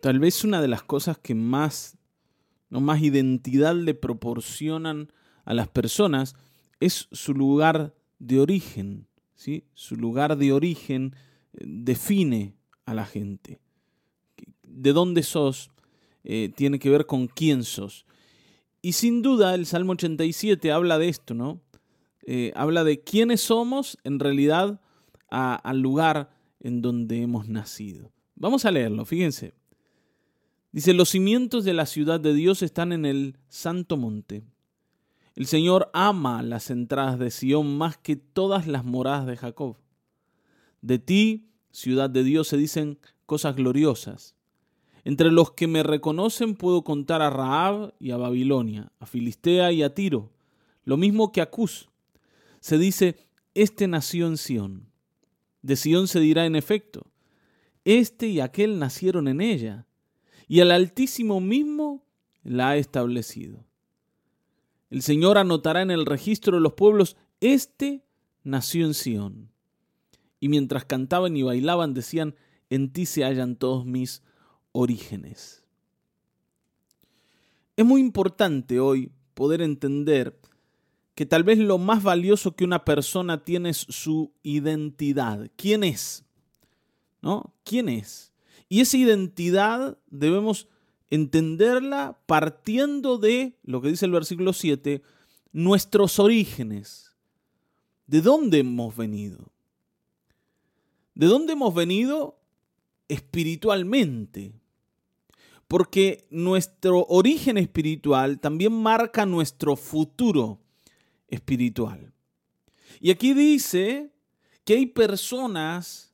Tal vez una de las cosas que más, no más identidad le proporcionan a las personas es su lugar de origen. ¿sí? Su lugar de origen eh, define a la gente. De dónde sos eh, tiene que ver con quién sos. Y sin duda el Salmo 87 habla de esto, ¿no? Eh, habla de quiénes somos en realidad al lugar en donde hemos nacido. Vamos a leerlo, fíjense. Dice, los cimientos de la ciudad de Dios están en el santo monte. El Señor ama las entradas de Sión más que todas las moradas de Jacob. De ti, ciudad de Dios, se dicen cosas gloriosas. Entre los que me reconocen puedo contar a Raab y a Babilonia, a Filistea y a Tiro, lo mismo que a Cus. Se dice, este nació en Sión. De Sión se dirá en efecto, este y aquel nacieron en ella, y el Altísimo mismo la ha establecido. El Señor anotará en el registro de los pueblos, este nació en Sión. Y mientras cantaban y bailaban decían, en ti se hallan todos mis orígenes. Es muy importante hoy poder entender que tal vez lo más valioso que una persona tiene es su identidad. ¿Quién es? ¿No? ¿Quién es? Y esa identidad debemos entenderla partiendo de lo que dice el versículo 7, nuestros orígenes. ¿De dónde hemos venido? ¿De dónde hemos venido espiritualmente? porque nuestro origen espiritual también marca nuestro futuro espiritual. Y aquí dice que hay personas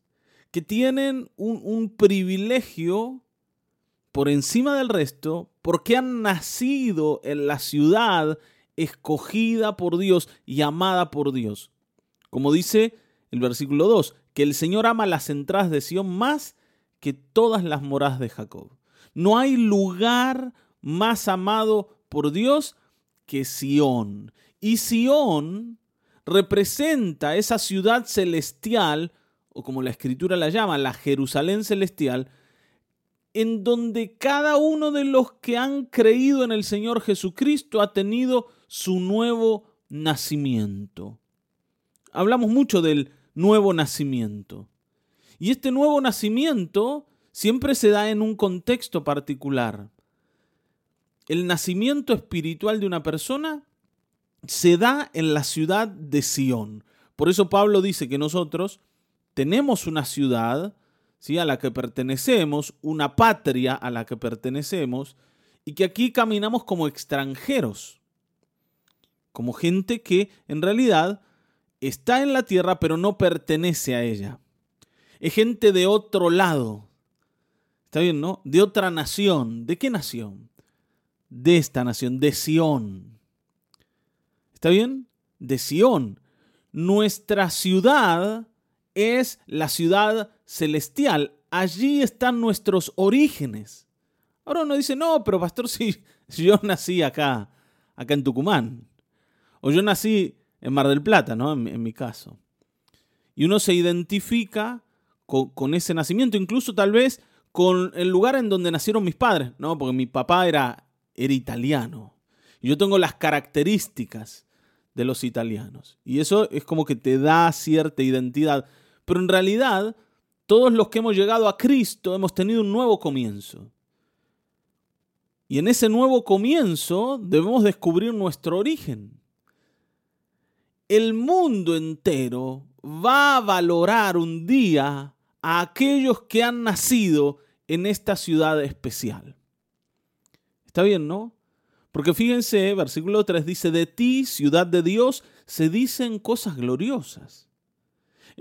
que tienen un, privilegio por encima del resto porque han nacido en la ciudad escogida por Dios y amada por Dios. Como dice el versículo 2, que el Señor ama las entradas de Sión más que todas las moradas de Jacob. No hay lugar más amado por Dios que Sión. Y Sión representa esa ciudad celestial, o como la escritura la llama, la Jerusalén celestial, en donde cada uno de los que han creído en el Señor Jesucristo ha tenido su nuevo nacimiento. Hablamos mucho del nuevo nacimiento. Y este nuevo nacimiento siempre se da en un contexto particular. El nacimiento espiritual de una persona se da en la ciudad de Sión. Por eso Pablo dice que nosotros tenemos una ciudad ¿sí? a la que pertenecemos, una patria a la que pertenecemos, y que aquí caminamos como extranjeros, como gente que en realidad está en la tierra pero no pertenece a ella. Es gente de otro lado, ¿Está bien, no? De otra nación. ¿De qué nación? De esta nación, de Sión. ¿Está bien? De Sión. Nuestra ciudad es la ciudad celestial. Allí están nuestros orígenes. Ahora uno dice, no, pero pastor, si, yo nací acá, acá en Tucumán. O yo nací en Mar del Plata, ¿no? En, mi caso. Y uno se identifica con, con, ese nacimiento, incluso tal vez con el lugar en donde nacieron mis padres, ¿no? Porque mi papá era, era italiano. Y yo tengo las características de los italianos. Y eso es como que te da cierta identidad. Pero en realidad, todos los que hemos llegado a Cristo hemos tenido un nuevo comienzo. Y en ese nuevo comienzo debemos descubrir nuestro origen. El mundo entero va a valorar un día a aquellos que han nacido en esta ciudad especial. Está bien, ¿no? Porque fíjense, versículo 3 dice, de ti, ciudad de Dios, se dicen cosas gloriosas.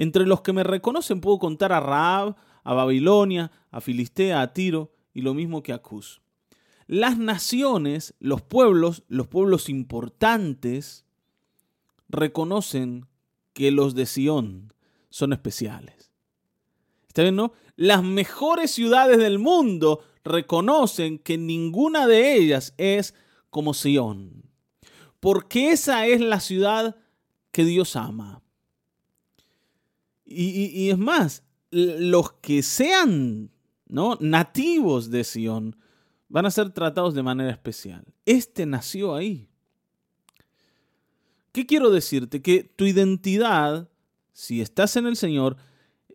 Entre los que me reconocen puedo contar a Raab, a Babilonia, a Filistea, a Tiro y lo mismo que a Cus. Las naciones, los pueblos, los pueblos importantes, reconocen que los de Sión son especiales. ¿Está bien, no? Las mejores ciudades del mundo reconocen que ninguna de ellas es como Sión. Porque esa es la ciudad que Dios ama. Y, es más, los que se han ¿no? nativos de Sión, van a ser tratados de manera especial. Este nació ahí. ¿Qué quiero decirte? Que tu identidad, si estás en el Señor,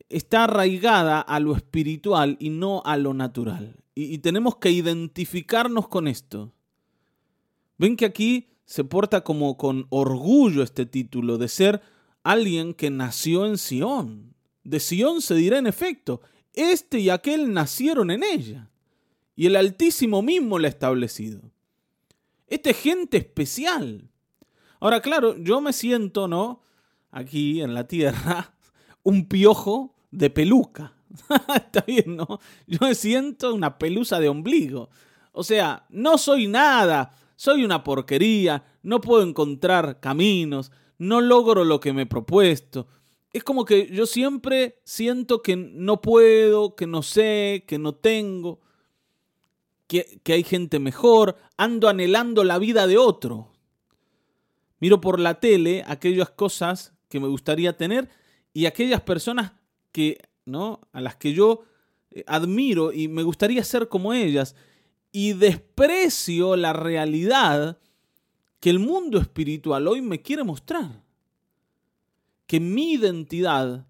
está arraigada a lo espiritual y no a lo natural. Y, tenemos que identificarnos con esto. Ven que aquí se porta como con orgullo este título de ser alguien que nació en Sión. De Sión se dirá en efecto, este y aquel nacieron en ella. Y el Altísimo mismo la ha establecido. Esta es gente especial. Ahora, claro, yo me siento, ¿no? Aquí en la tierra, un piojo de peluca. Está bien, ¿no? Yo me siento una pelusa de ombligo. O sea, no soy nada, soy una porquería, no puedo encontrar caminos, no logro lo que me he propuesto. Es como que yo siempre siento que no puedo, que no sé, que no tengo, que, que hay gente mejor, ando anhelando la vida de otro. Miro por la tele aquellas cosas que me gustaría tener y aquellas personas que, ¿no? a las que yo eh, admiro y me gustaría ser como ellas y desprecio la realidad que el mundo espiritual hoy me quiere mostrar. Que mi identidad,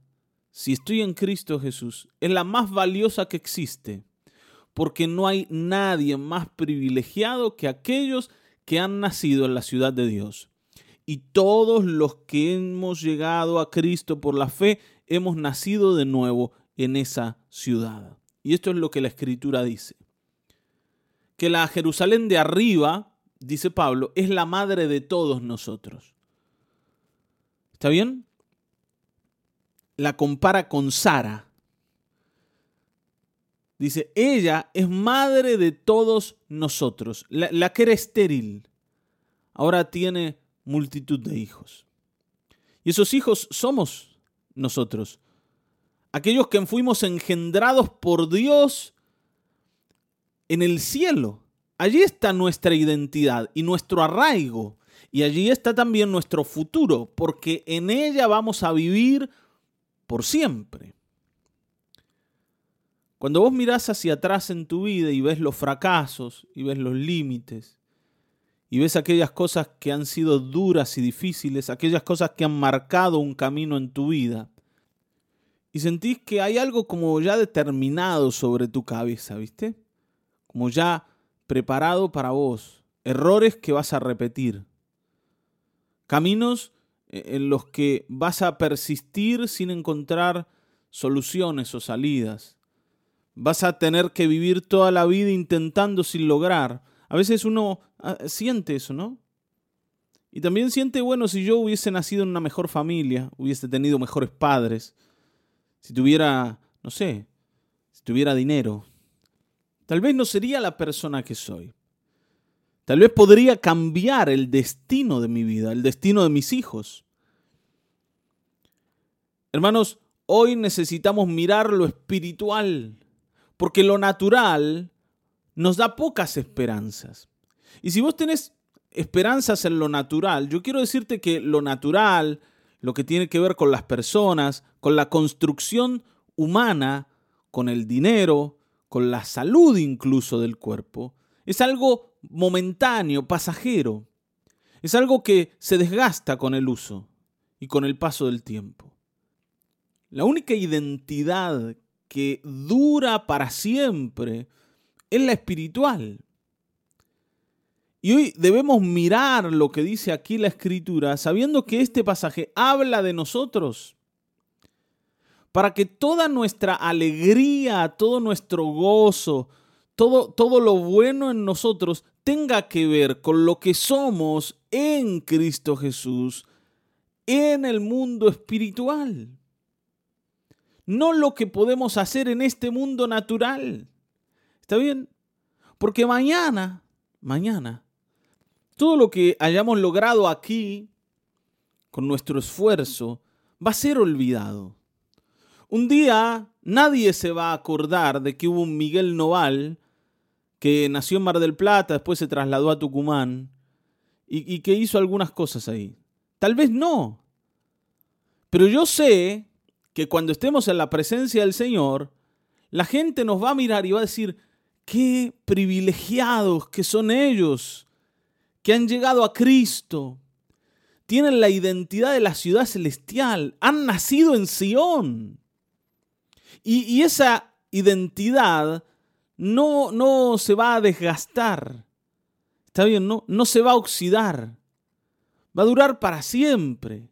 si estoy en Cristo Jesús, es la más valiosa que existe, porque no hay nadie más privilegiado que aquellos que han nacido en la ciudad de Dios. Y todos los que hemos llegado a Cristo por la fe, hemos nacido de nuevo en esa ciudad. Y esto es lo que la escritura dice que la Jerusalén de arriba, dice Pablo, es la madre de todos nosotros. ¿Está bien? La compara con Sara. Dice, ella es madre de todos nosotros. La, la, que era estéril, ahora tiene multitud de hijos. Y esos hijos somos nosotros. Aquellos que fuimos engendrados por Dios en el cielo. Allí está nuestra identidad y nuestro arraigo. Y allí está también nuestro futuro, porque en ella vamos a vivir por siempre. Cuando vos mirás hacia atrás en tu vida y ves los fracasos y ves los límites y ves aquellas cosas que han sido duras y difíciles, aquellas cosas que han marcado un camino en tu vida, y sentís que hay algo como ya determinado sobre tu cabeza, ¿viste? como ya preparado para vos, errores que vas a repetir, caminos eh, en los que vas a persistir sin encontrar soluciones o salidas. Vas a tener que vivir toda la vida intentando sin lograr. A veces uno ah, siente eso, ¿no? Y también siente, bueno, si yo hubiese nacido en una mejor familia, hubiese tenido mejores padres, si tuviera, no sé, si tuviera dinero, Tal vez no sería la persona que soy. Tal vez podría cambiar el destino de mi vida, el destino de mis hijos. Hermanos, hoy necesitamos mirar lo espiritual, porque lo natural nos da pocas esperanzas. Y si vos tenés esperanzas en lo natural, yo quiero decirte que lo natural, lo que tiene que ver con las personas, con la construcción humana, con el dinero, con la salud incluso del cuerpo, es algo momentáneo, pasajero. Es algo que se desgasta con el uso y con el paso del tiempo. La única identidad que dura para siempre es la espiritual. Y hoy debemos mirar lo que dice aquí la escritura, sabiendo que este pasaje habla de nosotros para que toda nuestra alegría, todo nuestro gozo, todo, todo lo bueno en nosotros tenga que ver con lo que somos en Cristo Jesús, en el mundo espiritual. No lo que podemos hacer en este mundo natural. ¿Está bien? Porque mañana, mañana, todo lo que hayamos logrado aquí, con nuestro esfuerzo, va a ser olvidado. Un día nadie se va a acordar de que hubo un Miguel Noval que nació en Mar del Plata, después se trasladó a Tucumán y, que hizo algunas cosas ahí. Tal vez no. Pero yo sé que cuando estemos en la presencia del Señor, la gente nos va a mirar y va a decir, qué privilegiados que son ellos, que han llegado a Cristo, tienen la identidad de la ciudad celestial, han nacido en Sión. Y, esa identidad no, no se va a desgastar. Está bien, no, no se va a oxidar. Va a durar para siempre.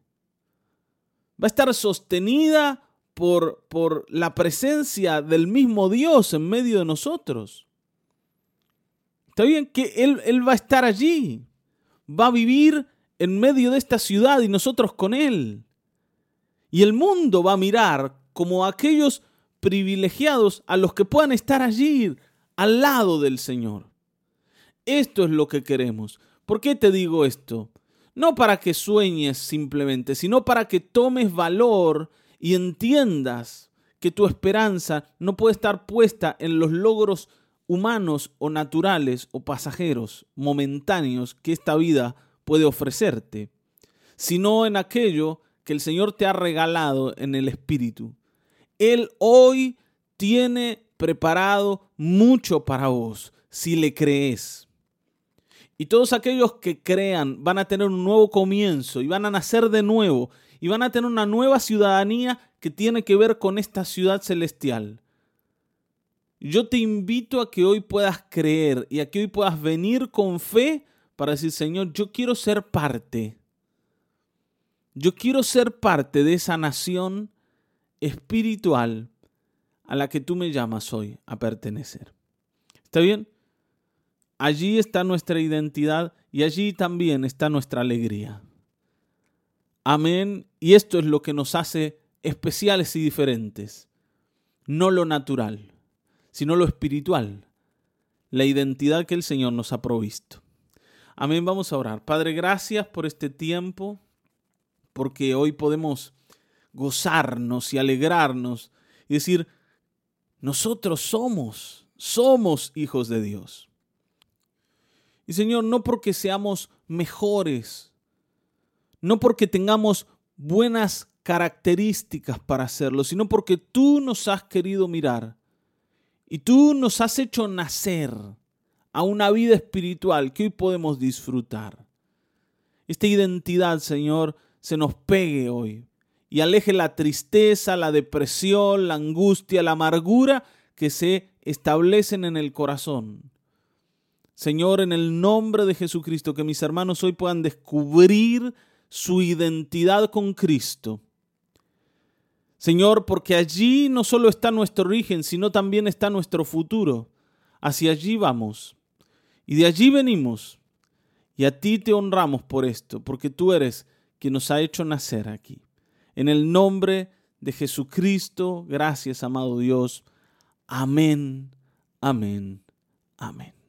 Va a estar sostenida por, por la presencia del mismo Dios en medio de nosotros. Está bien que él, él va a estar allí. Va a vivir en medio de esta ciudad y nosotros con Él. Y el mundo va a mirar como aquellos privilegiados a los que puedan estar allí al lado del Señor. Esto es lo que queremos. ¿Por qué te digo esto? No para que sueñes simplemente, sino para que tomes valor y entiendas que tu esperanza no puede estar puesta en los logros humanos o naturales o pasajeros, momentáneos que esta vida puede ofrecerte, sino en aquello que el Señor te ha regalado en el Espíritu. Él hoy tiene preparado mucho para vos, si le crees. Y todos aquellos que crean van a tener un nuevo comienzo y van a nacer de nuevo y van a tener una nueva ciudadanía que tiene que ver con esta ciudad celestial. Yo te invito a que hoy puedas creer y a que hoy puedas venir con fe para decir, Señor, yo quiero ser parte. Yo quiero ser parte de esa nación espiritual a la que tú me llamas hoy a pertenecer. ¿Está bien? Allí está nuestra identidad y allí también está nuestra alegría. Amén. Y esto es lo que nos hace especiales y diferentes. No lo natural, sino lo espiritual. La identidad que el Señor nos ha provisto. Amén, vamos a orar. Padre, gracias por este tiempo, porque hoy podemos gozarnos y alegrarnos y decir, nosotros somos, somos hijos de Dios. Y Señor, no porque seamos mejores, no porque tengamos buenas características para hacerlo, sino porque tú nos has querido mirar y tú nos has hecho nacer a una vida espiritual que hoy podemos disfrutar. Esta identidad, Señor, se nos pegue hoy y aleje la tristeza, la depresión, la angustia, la amargura que se establecen en el corazón. Señor, en el nombre de Jesucristo, que mis hermanos hoy puedan descubrir su identidad con Cristo. Señor, porque allí no solo está nuestro origen, sino también está nuestro futuro. Hacia allí vamos. Y de allí venimos. Y a ti te honramos por esto, porque tú eres quien nos ha hecho nacer aquí. En el nombre de Jesucristo, gracias, amado Dios. Amén, amén, amén.